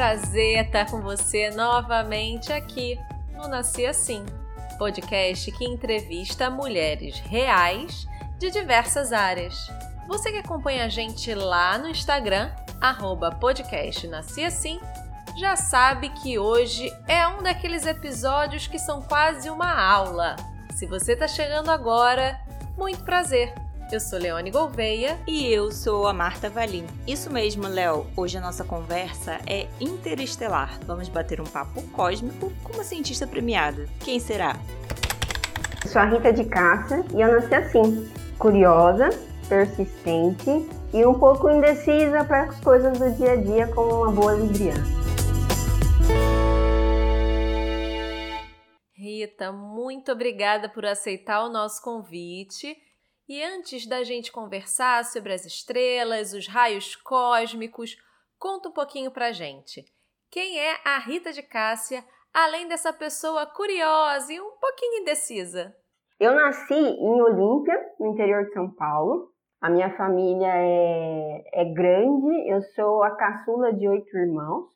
prazer estar com você novamente aqui no Nasci Assim, podcast que entrevista mulheres reais de diversas áreas. Você que acompanha a gente lá no Instagram, arroba podcast Nasci Assim, já sabe que hoje é um daqueles episódios que são quase uma aula. Se você está chegando agora, muito prazer! Eu sou Leone Gouveia. E eu sou a Marta Valim. Isso mesmo, Léo. Hoje a nossa conversa é interestelar. Vamos bater um papo cósmico com uma cientista premiada. Quem será? Sou a Rita de Cássia e eu nasci assim, curiosa, persistente e um pouco indecisa para as coisas do dia a dia como uma boa libriana. Rita, muito obrigada por aceitar o nosso convite e antes da gente conversar sobre as estrelas, os raios cósmicos, conta um pouquinho pra gente. Quem é a Rita de Cássia, além dessa pessoa curiosa e um pouquinho indecisa? Eu nasci em Olímpia, no interior de São Paulo. A minha família é, é grande, eu sou a caçula de oito irmãos.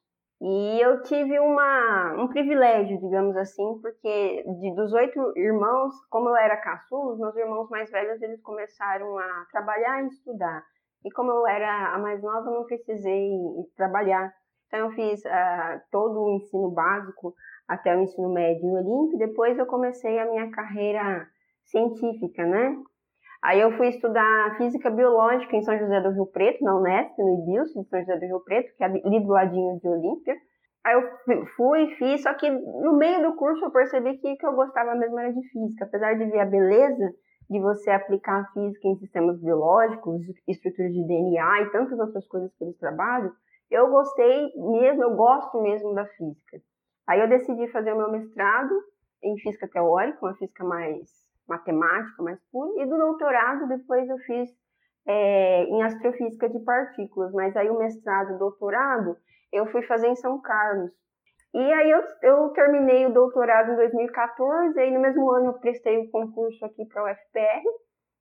E eu tive uma, um privilégio, digamos assim, porque de, dos oito irmãos, como eu era caçula, os meus irmãos mais velhos eles começaram a trabalhar e estudar. E como eu era a mais nova, eu não precisei trabalhar. Então eu fiz uh, todo o ensino básico até o ensino médio Olimpo. Depois eu comecei a minha carreira científica, né? Aí eu fui estudar física biológica em São José do Rio Preto, na Unesp, no IBILS, de São José do Rio Preto, que é ali do ladinho de Olímpia. Aí eu fui, fiz, só que no meio do curso eu percebi que o que eu gostava mesmo era de física. Apesar de ver a beleza de você aplicar a física em sistemas biológicos, estruturas de DNA e tantas outras coisas que eles trabalham, eu gostei mesmo, eu gosto mesmo da física. Aí eu decidi fazer o meu mestrado em física teórica, uma física mais matemática mais pura, e do doutorado depois eu fiz é, em astrofísica de partículas, mas aí o mestrado e doutorado eu fui fazer em São Carlos. E aí eu, eu terminei o doutorado em 2014, e aí no mesmo ano eu prestei o concurso aqui para o UFPR,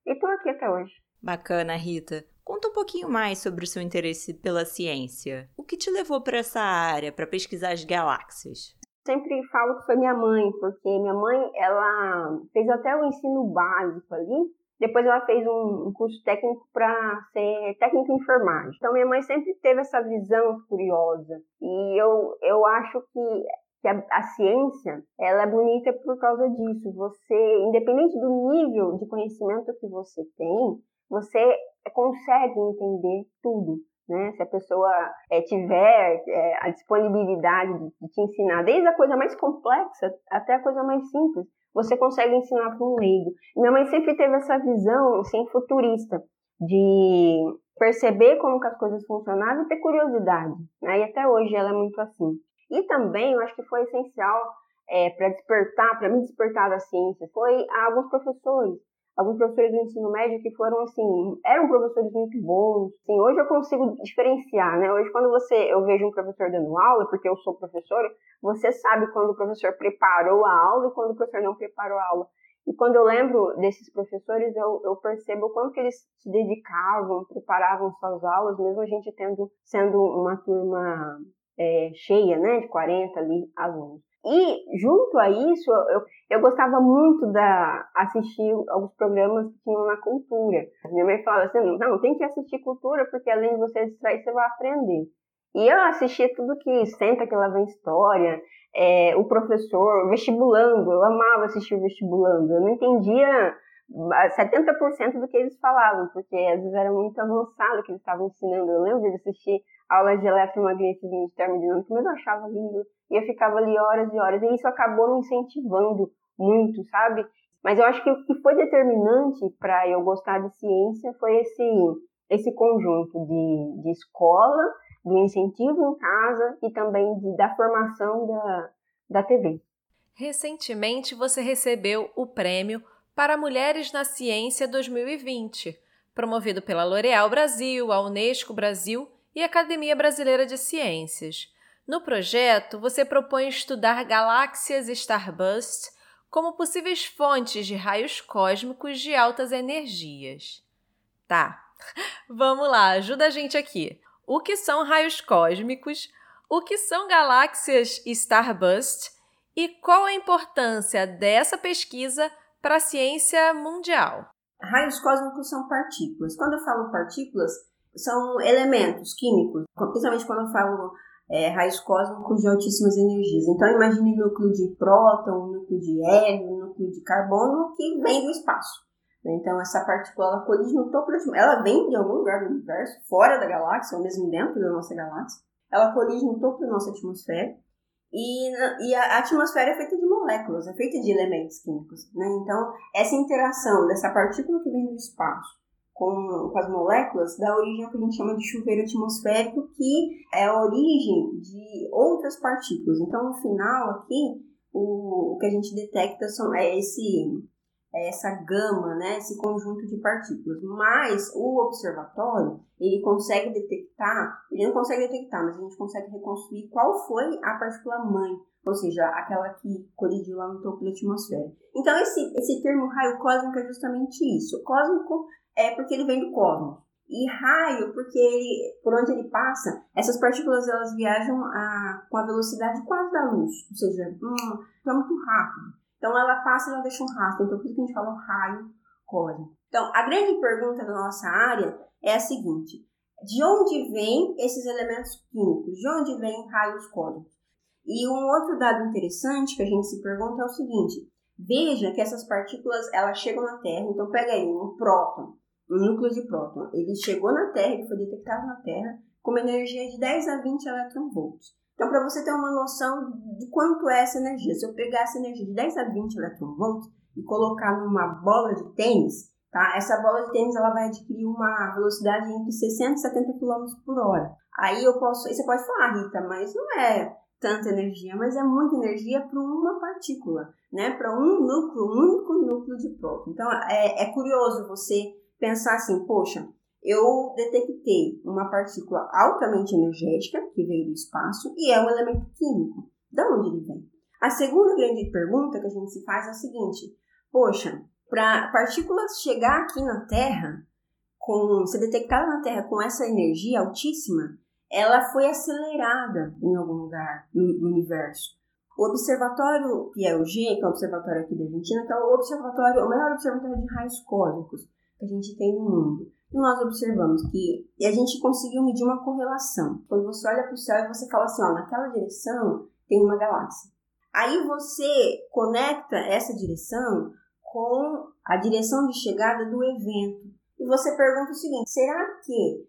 e estou aqui até hoje. Bacana, Rita. Conta um pouquinho mais sobre o seu interesse pela ciência. O que te levou para essa área, para pesquisar as galáxias? Sempre falo que foi minha mãe, porque minha mãe, ela fez até o ensino básico ali, depois ela fez um, curso técnico para ser técnico em enfermagem. Então minha mãe sempre teve essa visão curiosa. E eu, eu acho que, que a, a ciência, ela é bonita por causa disso. Você, independente do nível de conhecimento que você tem, você consegue entender tudo. Né? Se a pessoa é, tiver é, a disponibilidade de, de, te ensinar, desde a coisa mais complexa até a coisa mais simples, você consegue ensinar para um leigo. Minha mãe sempre teve essa visão assim, futurista, de perceber como que as coisas funcionavam e ter curiosidade. Né? E até hoje ela é muito assim. E também eu acho que foi essencial é, para despertar, para me despertar da ciência, foi alguns professores alguns professores do ensino médio que foram assim, eram professores muito bons. Assim, hoje eu consigo diferenciar, né? Hoje quando você eu vejo um professor dando aula, porque eu sou professora, você sabe quando o professor preparou a aula e quando o professor não preparou a aula. E quando eu lembro desses professores, eu, eu percebo o quanto que eles se dedicavam, preparavam suas aulas, mesmo a gente tendo sendo uma turma é, cheia, né, de 40 ali alunos. E junto a isso, eu, eu gostava muito da assistir alguns programas que tinham na cultura. Minha mãe falava assim, não, tem que assistir cultura porque além de você distrair, você vai aprender. E eu assistia tudo que senta que lá vem história, é, o professor, vestibulando, eu amava assistir o vestibulando. Eu não entendia 70% do que eles falavam, porque às vezes era muito avançado o que eles estavam ensinando. Eu lembro de assistir aulas de eletromagnetismo de termodinâmica, mas eu achava lindo. E eu ficava ali horas e horas. E isso acabou me incentivando muito, sabe? Mas eu acho que o que foi determinante para eu gostar de ciência foi esse, esse conjunto de, de escola, do incentivo em casa e também de, da formação da, da TV. Recentemente você recebeu o prêmio para Mulheres na Ciência 2020, promovido pela L'Oréal Brasil, a Unesco Brasil e Academia Brasileira de Ciências. No projeto, você propõe estudar galáxias starburst como possíveis fontes de raios cósmicos de altas energias. Tá, vamos lá, ajuda a gente aqui. O que são raios cósmicos? O que são galáxias Starburst e qual a importância dessa pesquisa para a ciência mundial? Raios cósmicos são partículas. Quando eu falo partículas, são elementos químicos, principalmente quando eu falo é, raios cósmicos de altíssimas energias. Então, imagine núcleo de próton, núcleo de hélio, núcleo de carbono que vem do espaço. Né? Então, essa partícula ela colide no topo Ela vem de algum lugar do universo, fora da galáxia, ou mesmo dentro da nossa galáxia. Ela colide no topo da nossa atmosfera. E, e a atmosfera é feita de moléculas, é feita de elementos químicos. Né? Então, essa interação dessa partícula que vem do espaço com, com as moléculas dá origem ao que a gente chama de chuveiro atmosférico, que é a origem de outras partículas. Então, no final aqui, o, o que a gente detecta são, é esse é essa gama, né, esse conjunto de partículas. Mas o observatório, ele consegue detectar, ele não consegue detectar, mas a gente consegue reconstruir qual foi a partícula mãe, ou seja, aquela que colidiu lá no topo da atmosfera. Então, esse, esse termo raio cósmico é justamente isso. O cósmico é porque ele vem do cosmos. E raio, porque ele, por onde ele passa, essas partículas elas viajam a, com a velocidade quase da luz, ou seja, hum, é muito rápido. Então ela passa e ela deixa um rastro, então por isso que a gente fala um raio cósmico. Então a grande pergunta da nossa área é a seguinte: de onde vêm esses elementos químicos? De onde vêm raios cósmicos? E um outro dado interessante que a gente se pergunta é o seguinte: veja que essas partículas elas chegam na Terra, então pega aí um próton núcleo de próton. Ele chegou na Terra, ele foi detectado na Terra com uma energia de 10 a 20 eletronvolts. Então, para você ter uma noção de quanto é essa energia, se eu pegar essa energia de 10 a 20 eletronvolts e colocar numa bola de tênis, tá? Essa bola de tênis ela vai adquirir uma velocidade entre 60 e 70 km por hora. Aí eu posso, você pode falar, Rita, mas não é tanta energia, mas é muita energia para uma partícula, né? Para um núcleo, um único núcleo de próton. Então é, é curioso você pensar assim, poxa, eu detectei uma partícula altamente energética que veio do espaço e é um elemento químico. De onde ele vem? A segunda grande pergunta que a gente se faz é a seguinte: poxa, para partículas chegar aqui na Terra, com ser detectada na Terra com essa energia altíssima, ela foi acelerada em algum lugar do universo. O observatório PLG, que é o observatório aqui da Argentina, que é o observatório, o maior observatório de raios cósmicos que a gente tem no mundo. E nós observamos que a gente conseguiu medir uma correlação. Quando você olha para o céu e você fala assim, ó, naquela direção tem uma galáxia. Aí você conecta essa direção com a direção de chegada do evento. E você pergunta o seguinte: será que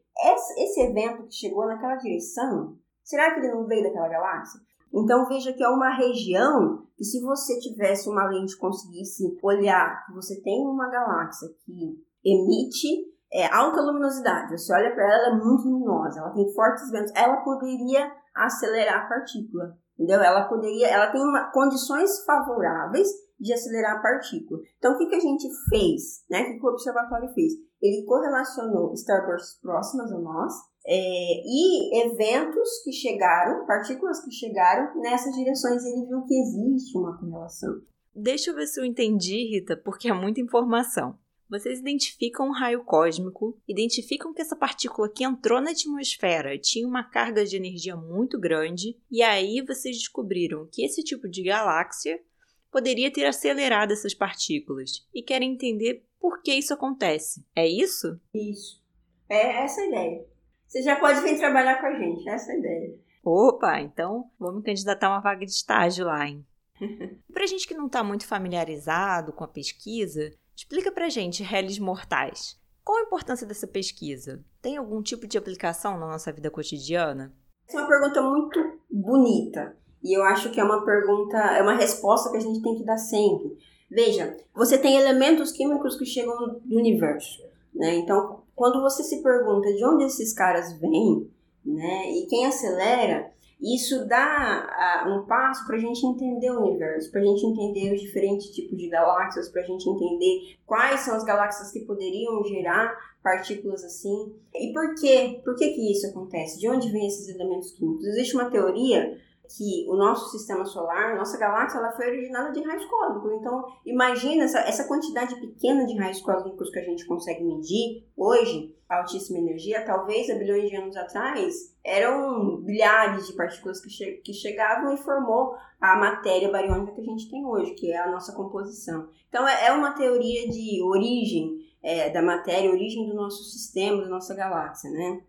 esse evento que chegou naquela direção, será que ele não veio daquela galáxia? Então veja que é uma região que se você tivesse uma lente conseguisse olhar que você tem uma galáxia que emite é, alta luminosidade. Você olha para ela, ela é muito luminosa, ela tem fortes ventos, ela poderia acelerar a partícula, entendeu? Ela poderia, ela tem uma, condições favoráveis de acelerar a partícula. Então, o que, que a gente fez, né? O que, o observatório fez? Ele correlacionou starbursts próximas a nós é, e eventos que chegaram, partículas que chegaram nessas direções. Ele viu que existe uma correlação. Deixa eu ver se eu entendi, Rita, porque é muita informação. Vocês identificam um raio cósmico, identificam que essa partícula que entrou na atmosfera tinha uma carga de energia muito grande, e aí vocês descobriram que esse tipo de galáxia poderia ter acelerado essas partículas e querem entender por que isso acontece. É isso? Isso. É essa a ideia. Você já pode vir trabalhar com a gente, essa é a ideia. Opa, então vamos candidatar uma vaga de estágio lá, hein? Pra gente que não está muito familiarizado com a pesquisa, Explica pra gente, réis mortais. Qual a importância dessa pesquisa? Tem algum tipo de aplicação na nossa vida cotidiana? Essa é uma pergunta muito bonita. E eu acho que é uma pergunta, é uma resposta que a gente tem que dar sempre. Veja, você tem elementos químicos que chegam do universo, né? Então, quando você se pergunta de onde esses caras vêm, né? E quem acelera, isso dá um passo para a gente entender o universo, para a gente entender os diferentes tipos de galáxias, para a gente entender quais são as galáxias que poderiam gerar partículas assim. E por quê? Por que, que isso acontece? De onde vêm esses elementos químicos? Existe uma teoria que o nosso sistema solar, nossa galáxia, ela foi originada de raios cósmicos. Então, imagina essa, essa quantidade pequena de raios cósmicos que a gente consegue medir hoje, altíssima energia, talvez há bilhões de anos atrás, eram bilhares de partículas que, che que chegavam e formou a matéria bariônica que a gente tem hoje, que é a nossa composição. Então, é, é uma teoria de origem é, da matéria, origem do nosso sistema, da nossa galáxia, né?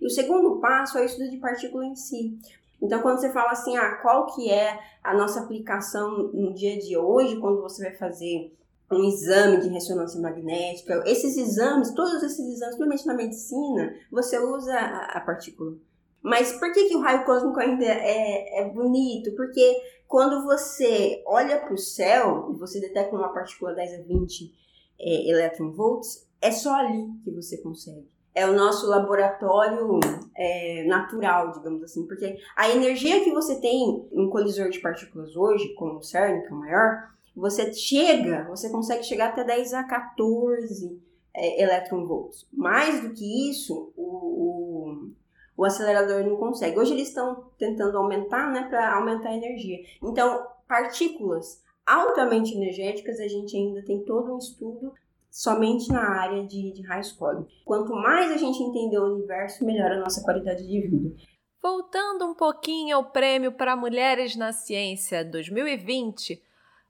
E o segundo passo é o estudo de partícula em si. Então, quando você fala assim, ah, qual que é a nossa aplicação no dia de hoje, quando você vai fazer um exame de ressonância magnética, esses exames, todos esses exames, principalmente na medicina, você usa a, partícula. Mas por que, que o raio cósmico ainda é, é bonito? Porque quando você olha para o céu e você detecta uma partícula 10 a 20 é, eletronvolts, é só ali que você consegue é o nosso laboratório é, natural, digamos assim, porque a energia que você tem em colisor de partículas hoje, como o CERN, que é o maior, você chega, você consegue chegar até 10 a 14 é, eletronvolts. Mais do que isso, o, o, o acelerador não consegue. Hoje eles estão tentando aumentar, né, para aumentar a energia. Então, partículas altamente energéticas, a gente ainda tem todo um estudo somente na área de, de high school. Quanto mais a gente entender o universo, melhor a nossa qualidade de vida. Voltando um pouquinho ao Prêmio para Mulheres na Ciência 2020,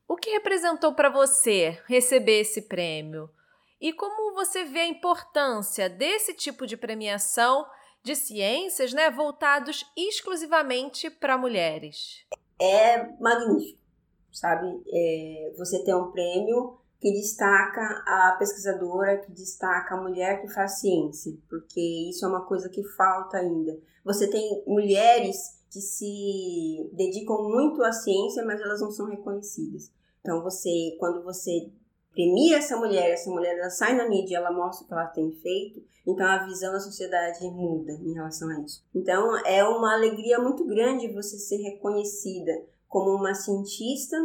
o que representou para você receber esse prêmio? E como você vê a importância desse tipo de premiação de ciências, né, voltados exclusivamente para mulheres? É magnífico, sabe? É, você ter um prêmio que destaca a pesquisadora, que destaca a mulher que faz ciência, porque isso é uma coisa que falta ainda. Você tem mulheres que se dedicam muito à ciência, mas elas não são reconhecidas. Então você, quando você premia essa mulher, essa mulher ela sai na mídia, ela mostra o que ela tem feito, então a visão da sociedade muda em relação a isso. Então é uma alegria muito grande você ser reconhecida como uma cientista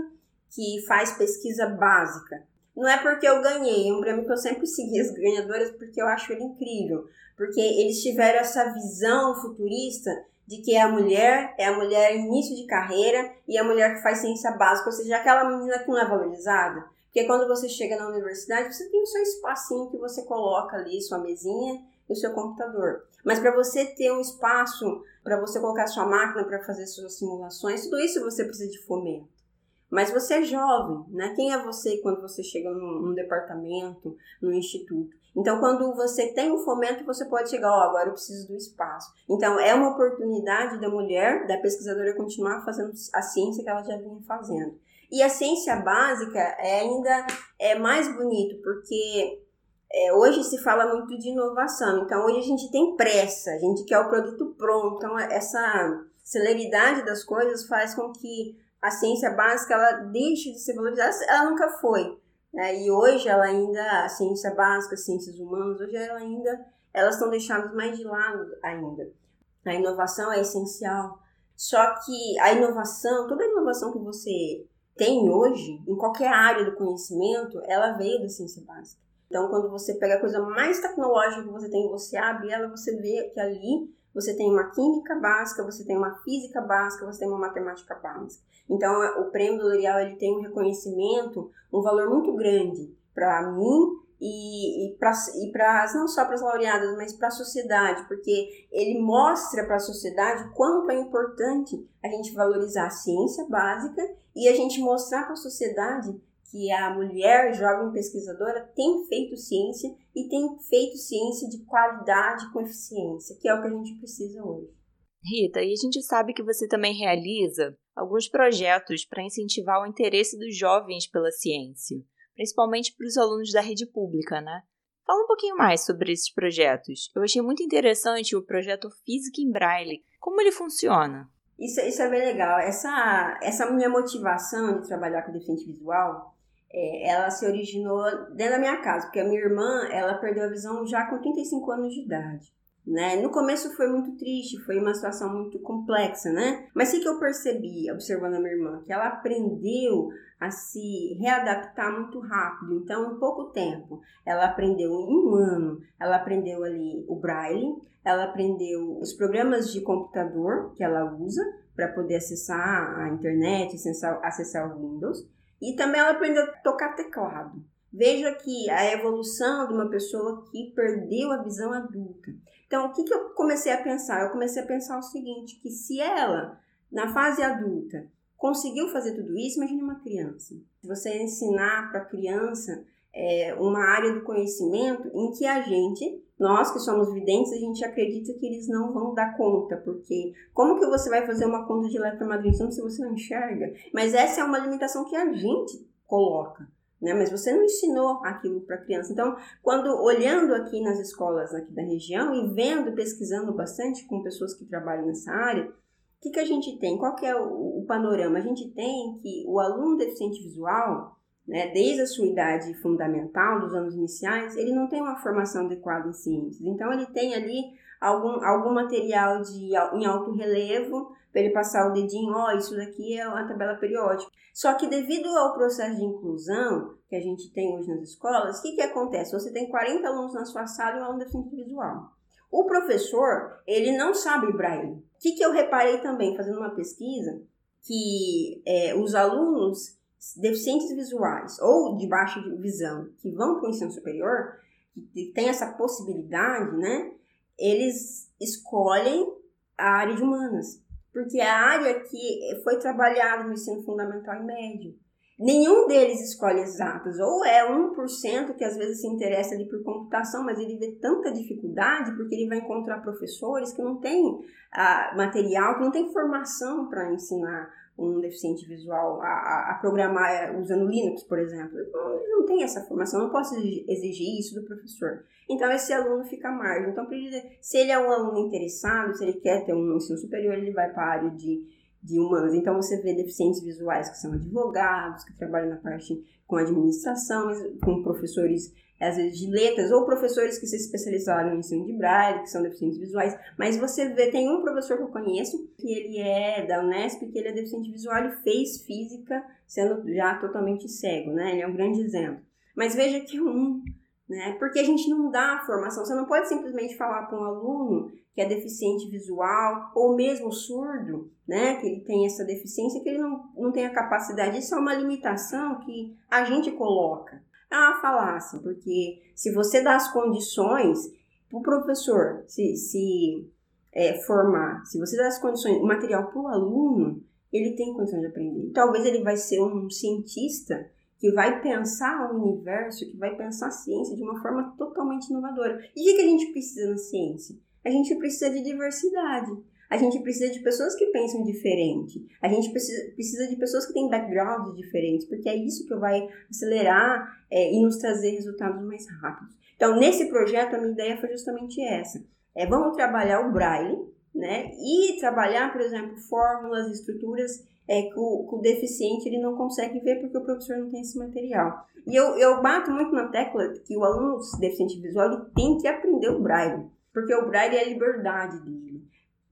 que faz pesquisa básica, não é porque eu ganhei, é um prêmio que eu sempre segui as ganhadoras porque eu acho ele incrível. Porque eles tiveram essa visão futurista de que a mulher é a mulher início de carreira e a mulher que faz ciência básica, ou seja, aquela menina que não é valorizada. Porque quando você chega na universidade, você tem o seu espacinho que você coloca ali, sua mesinha e o seu computador. Mas para você ter um espaço para você colocar sua máquina para fazer suas simulações, tudo isso você precisa de fomento. Mas você é jovem, né? Quem é você quando você chega num, num departamento, num instituto? Então, quando você tem um fomento, você pode chegar, ó, oh, agora eu preciso do espaço. Então, é uma oportunidade da mulher, da pesquisadora, continuar fazendo a ciência que ela já vinha fazendo. E a ciência básica é ainda é mais bonito, porque é, hoje se fala muito de inovação. Então, hoje a gente tem pressa, a gente quer o produto pronto. Então, essa celeridade das coisas faz com que a ciência básica ela deixa de ser valorizada, ela nunca foi. Né? E hoje ela ainda, a ciência básica, as ciências humanas, hoje ela ainda, elas estão deixadas mais de lado ainda. A inovação é essencial. Só que a inovação, toda a inovação que você tem hoje, em qualquer área do conhecimento, ela veio da ciência básica. Então, quando você pega a coisa mais tecnológica que você tem, você abre ela, você vê que ali você tem uma química básica, você tem uma física básica, você tem uma matemática básica. Então, o prêmio do L'Oréal ele tem um reconhecimento, um valor muito grande para mim e, e para não só para as laureadas, mas para a sociedade, porque ele mostra para a sociedade quanto é importante a gente valorizar a ciência básica e a gente mostrar para a sociedade que a mulher jovem pesquisadora tem feito ciência e tem feito ciência de qualidade com eficiência, que é o que a gente precisa hoje. Rita, e a gente sabe que você também realiza alguns projetos para incentivar o interesse dos jovens pela ciência, principalmente para os alunos da rede pública, né? Fala um pouquinho mais sobre esses projetos. Eu achei muito interessante o projeto Física em Braille. Como ele funciona? Isso, isso é bem legal. Essa, essa minha motivação de trabalhar com deficiente visual é, ela se originou dentro da minha casa, porque a minha irmã, ela perdeu a visão já com 35 anos de idade. Né? No começo foi muito triste, foi uma situação muito complexa, né? Mas o que eu percebi observando a minha irmã? Que ela aprendeu a se readaptar muito rápido. Então, em pouco tempo, ela aprendeu em um ano, ela aprendeu ali o braille, ela aprendeu os programas de computador que ela usa para poder acessar a internet, acessar, acessar o Windows. E também ela aprendeu a tocar teclado. Veja que a evolução de uma pessoa que perdeu a visão adulta. Então, o que, que eu comecei a pensar? Eu comecei a pensar o seguinte, que se ela, na fase adulta, conseguiu fazer tudo isso, imagine uma criança. Se você ensinar para a criança é, uma área do conhecimento em que a gente, nós que somos videntes, a gente acredita que eles não vão dar conta, porque como que você vai fazer uma conta de eletromadrização se você não enxerga? Mas essa é uma limitação que a gente coloca. Né? Mas você não ensinou aquilo para a criança. Então, quando olhando aqui nas escolas aqui da região e vendo, pesquisando bastante com pessoas que trabalham nessa área, o que, que a gente tem? Qual que é o, o panorama? A gente tem que o aluno deficiente visual, né, desde a sua idade fundamental, dos anos iniciais, ele não tem uma formação adequada em ciências. Então, ele tem ali algum, algum material de, em alto relevo, para ele passar o dedinho, ó, oh, isso daqui é uma tabela periódica. Só que devido ao processo de inclusão que a gente tem hoje nas escolas, o que, que acontece? Você tem 40 alunos na sua sala e um aluno deficiente visual. O professor, ele não sabe braille. O que, que eu reparei também, fazendo uma pesquisa, que é, os alunos deficientes visuais ou de baixa visão que vão para o ensino superior, que tem essa possibilidade, né? Eles escolhem a área de humanas, porque é a área que foi trabalhada no ensino fundamental e médio. Nenhum deles escolhe exatas, ou é 1% que às vezes se interessa ali por computação, mas ele vê tanta dificuldade porque ele vai encontrar professores que não têm ah, material, que não têm formação para ensinar um deficiente visual a, a, programar é, usando Linux, por exemplo. Ele não tem essa formação, não posso exigir isso do professor. Então, esse aluno fica à margem. Então, se ele é um aluno interessado, se ele quer ter um ensino superior, ele vai para a área de, de humanas. Então, você vê deficientes visuais que são advogados, que trabalham na parte com administração, com professores às vezes de letras, ou professores que se especializaram no ensino de braille, que são deficientes visuais, mas você vê, tem um professor que eu conheço, que ele é da Unesp, que ele é deficiente visual e fez física sendo já totalmente cego, né? Ele é um grande exemplo. Mas veja que um, né? Porque a gente não dá a formação, você não pode simplesmente falar para um aluno que é deficiente visual, ou mesmo surdo, né? Que ele tem essa deficiência, que ele não, não tem a capacidade, isso é uma limitação que a gente coloca é uma falácia, porque se você dá as condições para o professor se, se é, formar, se você dá as condições, o material para o aluno, ele tem condições de aprender. Talvez ele vai ser um cientista que vai pensar o universo, que vai pensar a ciência de uma forma totalmente inovadora. E o que a gente precisa na ciência? A gente precisa de diversidade. A gente precisa de pessoas que pensam diferente. A gente precisa, precisa de pessoas que têm backgrounds diferentes, porque é isso que vai acelerar é, e nos trazer resultados mais rápidos. Então, nesse projeto, a minha ideia foi justamente essa. É, vamos trabalhar o Braille, né? E trabalhar, por exemplo, fórmulas, estruturas é, que, o, que o deficiente ele não consegue ver porque o professor não tem esse material. E eu, eu bato muito na tecla que o aluno deficiente visual ele tem que aprender o Braille, porque o Braille é a liberdade dele.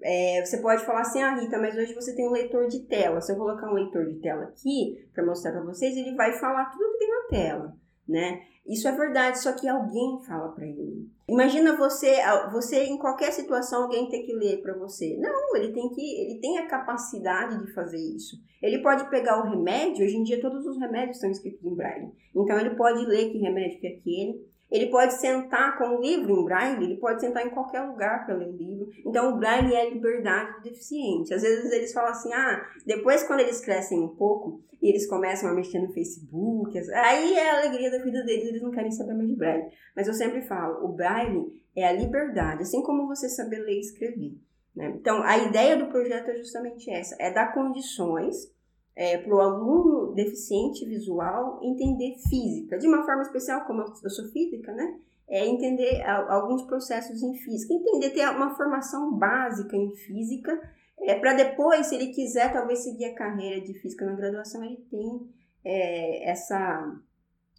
É, você pode falar assim, ah, Rita, mas hoje você tem um leitor de tela. Se eu colocar um leitor de tela aqui para mostrar para vocês, ele vai falar tudo que tem na tela, né? Isso é verdade, só que alguém fala para ele. Imagina você, você em qualquer situação alguém ter que ler para você. Não, ele tem que, ele tem a capacidade de fazer isso. Ele pode pegar o remédio. Hoje em dia todos os remédios estão escritos em braille. Então ele pode ler que remédio que é aquele ele pode sentar com o livro em braille, ele pode sentar em qualquer lugar para ler o livro. Então, o braille é a liberdade do deficiente. Às vezes eles falam assim, ah, depois quando eles crescem um pouco e eles começam a mexer no Facebook, aí é a alegria da vida deles, eles não querem saber mais de braille. Mas eu sempre falo, o braille é a liberdade, assim como você saber ler e escrever. Né? Então, a ideia do projeto é justamente essa, é dar condições é, para o aluno deficiente visual entender física, de uma forma especial, como eu sou física, né? É entender alguns processos em física, entender, ter uma formação básica em física, é, para depois, se ele quiser talvez seguir a carreira de física na graduação, ele tem é, essa,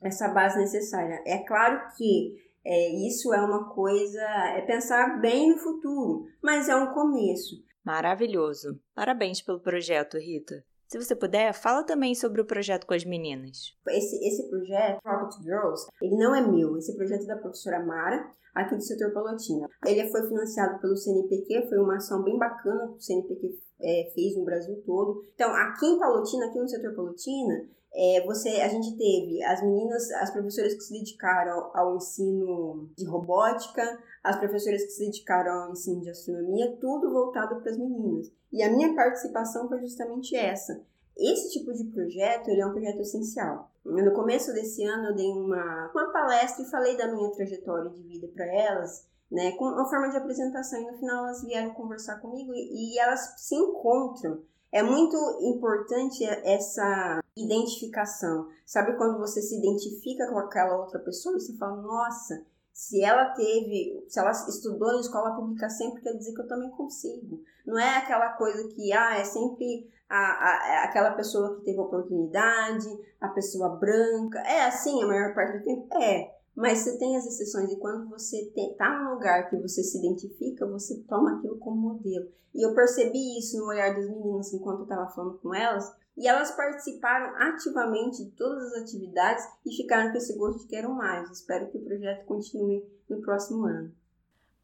essa base necessária. É claro que é, isso é uma coisa, é pensar bem no futuro, mas é um começo. Maravilhoso. Parabéns pelo projeto, Rita. Se você puder, fala também sobre o projeto com as meninas. Esse, esse projeto, Rocket Girls, ele não é meu. Esse projeto é da professora Mara, aqui do setor Palotina. Ele foi financiado pelo CNPq, foi uma ação bem bacana que o CNPq é, fez no Brasil todo. Então, aqui em Palotina, aqui no setor Palotina, é, você, a gente teve as meninas, as professoras que se dedicaram ao, ensino de robótica, as professoras que se dedicaram ao ensino de astronomia, tudo voltado para as meninas. E a minha participação foi justamente essa. Esse tipo de projeto ele é um projeto essencial. No começo desse ano eu dei uma, uma palestra e falei da minha trajetória de vida para elas, né, com uma forma de apresentação. E no final elas vieram conversar comigo e, e elas se encontram é muito importante essa identificação. Sabe quando você se identifica com aquela outra pessoa e você fala, nossa, se ela teve, se ela estudou em escola pública sempre, quer dizer que eu também consigo. Não é aquela coisa que, ah, é sempre a, a, é aquela pessoa que teve oportunidade, a pessoa branca. É assim a maior parte do tempo? É. Mas você tem as exceções, e quando você está num lugar que você se identifica, você toma aquilo como modelo. E eu percebi isso no olhar das meninas enquanto eu estava falando com elas, e elas participaram ativamente de todas as atividades e ficaram com esse gosto de quero mais. Espero que o projeto continue no próximo ano.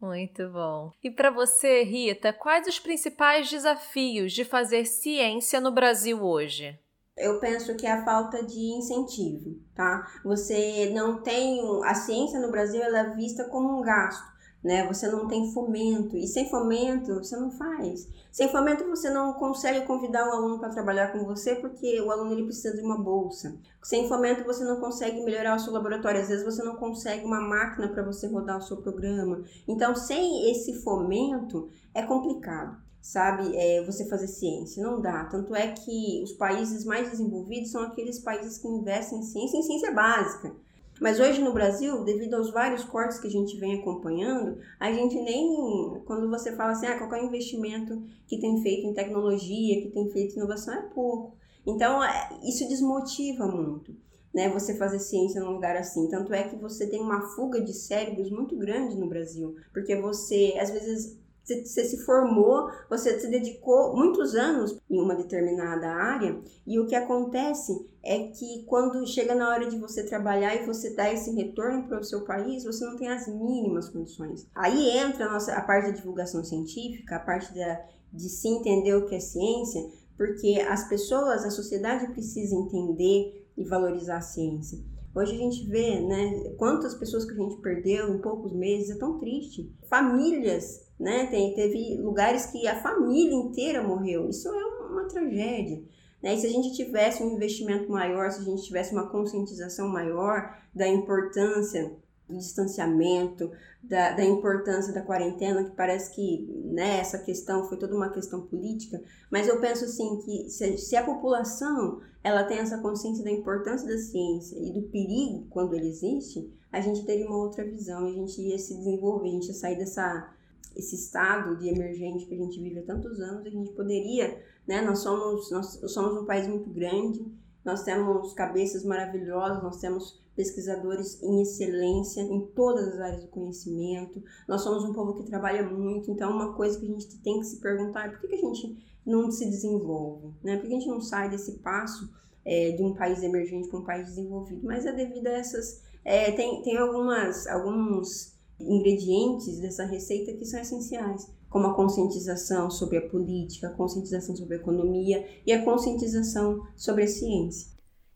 Muito bom. E para você, Rita, quais os principais desafios de fazer ciência no Brasil hoje? Eu penso que é a falta de incentivo, tá? Você não tem a ciência no Brasil ela é vista como um gasto, né? Você não tem fomento e sem fomento você não faz. Sem fomento você não consegue convidar um aluno para trabalhar com você porque o aluno ele precisa de uma bolsa. Sem fomento você não consegue melhorar o seu laboratório. Às vezes você não consegue uma máquina para você rodar o seu programa. Então sem esse fomento é complicado sabe, é, você fazer ciência. Não dá. Tanto é que os países mais desenvolvidos são aqueles países que investem em ciência, em ciência básica. Mas hoje no Brasil, devido aos vários cortes que a gente vem acompanhando, a gente nem. Quando você fala assim, ah, qualquer investimento que tem feito em tecnologia, que tem feito em inovação, é pouco. Então, é, isso desmotiva muito. Né, você fazer ciência num lugar assim. Tanto é que você tem uma fuga de cérebros muito grande no Brasil, porque você, às vezes, você se formou, você se dedicou muitos anos em uma determinada área, e o que acontece é que quando chega na hora de você trabalhar e você dar esse retorno para o seu país, você não tem as mínimas condições. Aí entra a, nossa, a parte da divulgação científica, a parte da, de se entender o que é ciência, porque as pessoas, a sociedade precisa entender e valorizar a ciência. Hoje a gente vê, né, quantas pessoas que a gente perdeu em poucos meses, é tão triste. Famílias né? Tem, teve lugares que a família inteira morreu. Isso é uma tragédia. Né? E se a gente tivesse um investimento maior, se a gente tivesse uma conscientização maior da importância do distanciamento, da, da importância da quarentena, que parece que né, essa questão foi toda uma questão política, mas eu penso assim que se, se a população ela tem essa consciência da importância da ciência e do perigo quando ele existe, a gente teria uma outra visão, a gente ia se desenvolver, a gente ia sair dessa esse estado de emergente que a gente vive há tantos anos, a gente poderia, né? Nós somos, nós somos um país muito grande, nós temos cabeças maravilhosas, nós temos pesquisadores em excelência em todas as áreas do conhecimento, nós somos um povo que trabalha muito, então uma coisa que a gente tem que se perguntar é por que, a gente não se desenvolve, né? Por que a gente não sai desse passo é, de um país emergente para um país desenvolvido? Mas é devido a essas... É, tem, tem algumas, alguns ingredientes dessa receita que são essenciais, como a conscientização sobre a política, a conscientização sobre a economia e a conscientização sobre a ciência.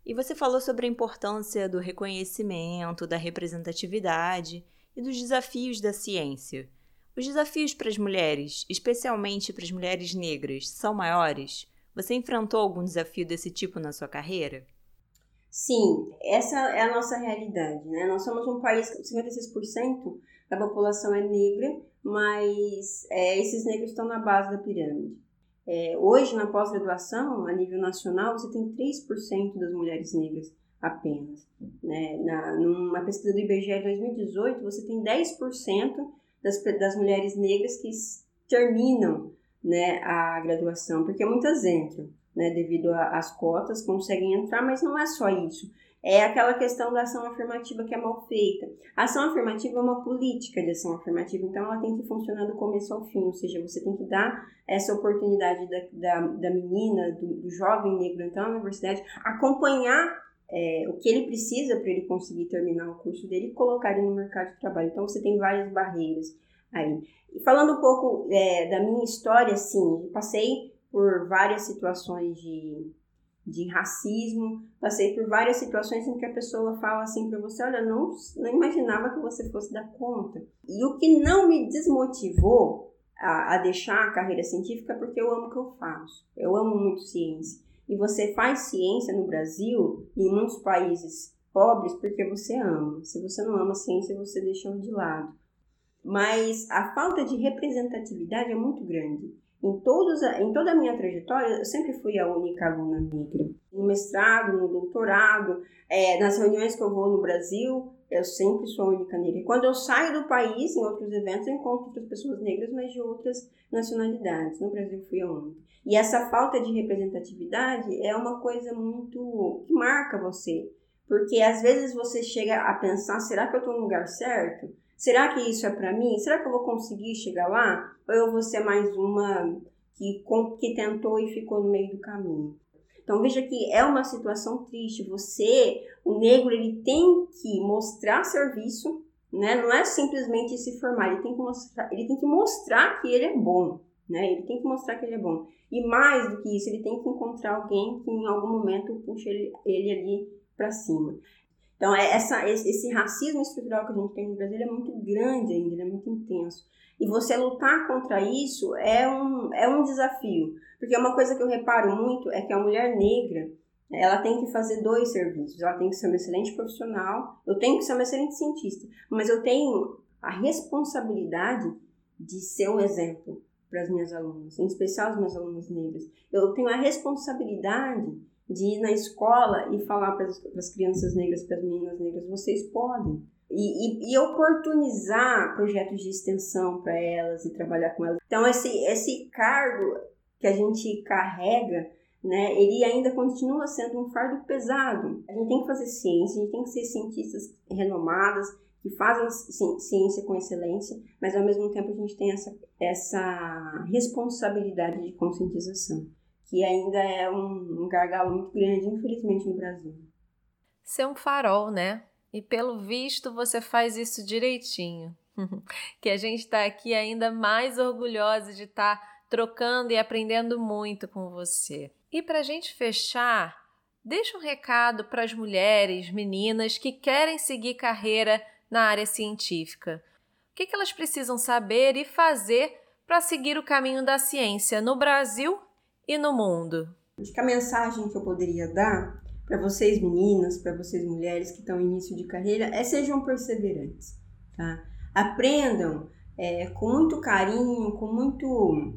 E você falou sobre a importância do reconhecimento, da representatividade e dos desafios da ciência. Os desafios para as mulheres, especialmente para as mulheres negras, são maiores? Você enfrentou algum desafio desse tipo na sua carreira? Sim, essa é a nossa realidade, né? Nós somos um país que 56% da população é negra, mas é, esses negros estão na base da pirâmide. É, hoje, na pós-graduação, a nível nacional, você tem 3% das mulheres negras apenas. Né? Na, numa pesquisa do IBGE de 2018, você tem 10% das, das mulheres negras que terminam né, a graduação, porque muitas entram né, devido às cotas, conseguem entrar, mas não é só isso. É aquela questão da ação afirmativa que é mal feita. A ação afirmativa é uma política de ação afirmativa, então ela tem que funcionar do começo ao fim, ou seja, você tem que dar essa oportunidade da, da, da menina, do, do jovem negro entrar na universidade, acompanhar é, o que ele precisa para ele conseguir terminar o curso dele e colocar ele no mercado de trabalho. Então você tem várias barreiras aí. E falando um pouco é, da minha história, assim, passei por várias situações de, de racismo, passei por várias situações em que a pessoa fala assim para você: olha, não, não imaginava que você fosse dar conta. E o que não me desmotivou a, a deixar a carreira científica é porque eu amo o que eu faço, eu amo muito ciência. E você faz ciência no Brasil e em muitos países pobres porque você ama. Se você não ama ciência, você deixa de lado. Mas a falta de representatividade é muito grande. Em, todos, em toda a minha trajetória, eu sempre fui a única aluna negra. No mestrado, no doutorado, é, nas reuniões que eu vou no Brasil, eu sempre sou a única negra. Quando eu saio do país, em outros eventos, eu encontro outras pessoas negras, mas de outras nacionalidades. No Brasil, fui a única. E essa falta de representatividade é uma coisa muito que marca você. Porque às vezes você chega a pensar: será que eu estou no lugar certo? Será que isso é para mim? Será que eu vou conseguir chegar lá? Ou eu vou ser mais uma que, que tentou e ficou no meio do caminho? Então veja que é uma situação triste. Você, o negro, ele tem que mostrar serviço, né? Não é simplesmente se formar. Ele tem que mostrar, ele tem que mostrar que ele é bom, né? Ele tem que mostrar que ele é bom. E mais do que isso, ele tem que encontrar alguém que em algum momento puxe ele, ele ali para cima. Então, é essa, esse racismo estrutural que a gente tem no Brasil é muito grande ainda, ele é muito intenso. E você lutar contra isso é um, é um desafio. Porque uma coisa que eu reparo muito é que a mulher negra, ela tem que fazer dois serviços. Ela tem que ser uma excelente profissional, eu tenho que ser uma excelente cientista, mas eu tenho a responsabilidade de ser um exemplo para as minhas alunas, em especial as minhas alunas negras. Eu tenho a responsabilidade de ir na escola e falar para as crianças negras, para as meninas negras, vocês podem. E, e, e oportunizar projetos de extensão para elas e trabalhar com elas. Então, esse, esse cargo que a gente carrega, né, ele ainda continua sendo um fardo pesado. A gente tem que fazer ciência, a gente tem que ser cientistas renomadas, que fazem ciência com excelência, mas ao mesmo tempo a gente tem essa, essa responsabilidade de conscientização que ainda é um, um gargalo muito grande, infelizmente, no Brasil. Ser um farol, né? E pelo visto você faz isso direitinho. que a gente está aqui ainda mais orgulhosa de estar tá trocando e aprendendo muito com você. E para a gente fechar, deixa um recado para as mulheres, meninas que querem seguir carreira na área científica. O que, que elas precisam saber e fazer para seguir o caminho da ciência no Brasil e no mundo? Acho que a mensagem que eu poderia dar para vocês meninas, para vocês mulheres que estão em início de carreira é sejam perseverantes, tá? Aprendam é, com muito carinho, com muito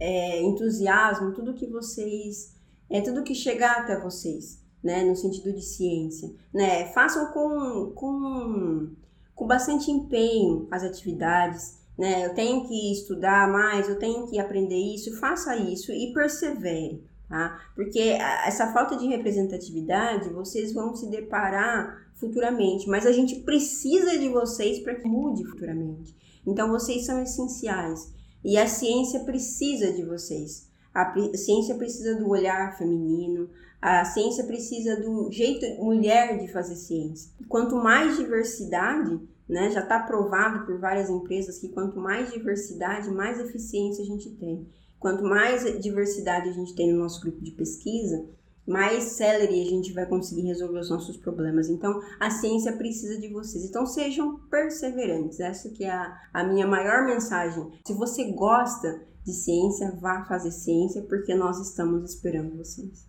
é, entusiasmo, tudo que vocês, é tudo que chegar até vocês, né, no sentido de ciência, né? Façam com, com, com bastante empenho as atividades, né? Eu tenho que estudar mais, eu tenho que aprender isso, faça isso e persevere, tá? Porque essa falta de representatividade vocês vão se deparar futuramente, mas a gente precisa de vocês para que mude futuramente. Então vocês são essenciais e a ciência precisa de vocês. A ciência precisa do olhar feminino, a ciência precisa do jeito mulher de fazer ciência. Quanto mais diversidade, né? Já está provado por várias empresas que quanto mais diversidade, mais eficiência a gente tem. Quanto mais diversidade a gente tem no nosso grupo de pesquisa, mais celery a gente vai conseguir resolver os nossos problemas. Então, a ciência precisa de vocês. Então, sejam perseverantes. Essa que é a, a minha maior mensagem. Se você gosta de ciência, vá fazer ciência, porque nós estamos esperando vocês.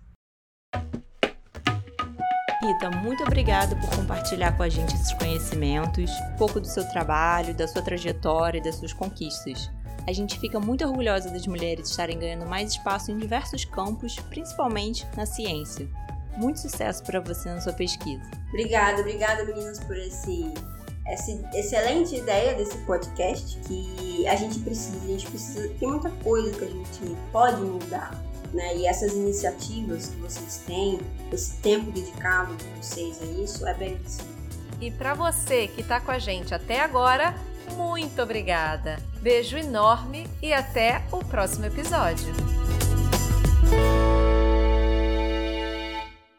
Rita, muito obrigada por compartilhar com a gente esses conhecimentos, um pouco do seu trabalho, da sua trajetória e das suas conquistas. A gente fica muito orgulhosa das mulheres estarem ganhando mais espaço em diversos campos, principalmente na ciência. Muito sucesso para você na sua pesquisa. Obrigada, obrigada meninas por esse essa excelente ideia desse podcast que a gente precisa, a gente precisa, tem muita coisa que a gente pode mudar né? E essas iniciativas que vocês têm, esse tempo dedicado de vocês a isso, é belíssimo. E para você que está com a gente até agora, muito obrigada. Beijo enorme e até o próximo episódio.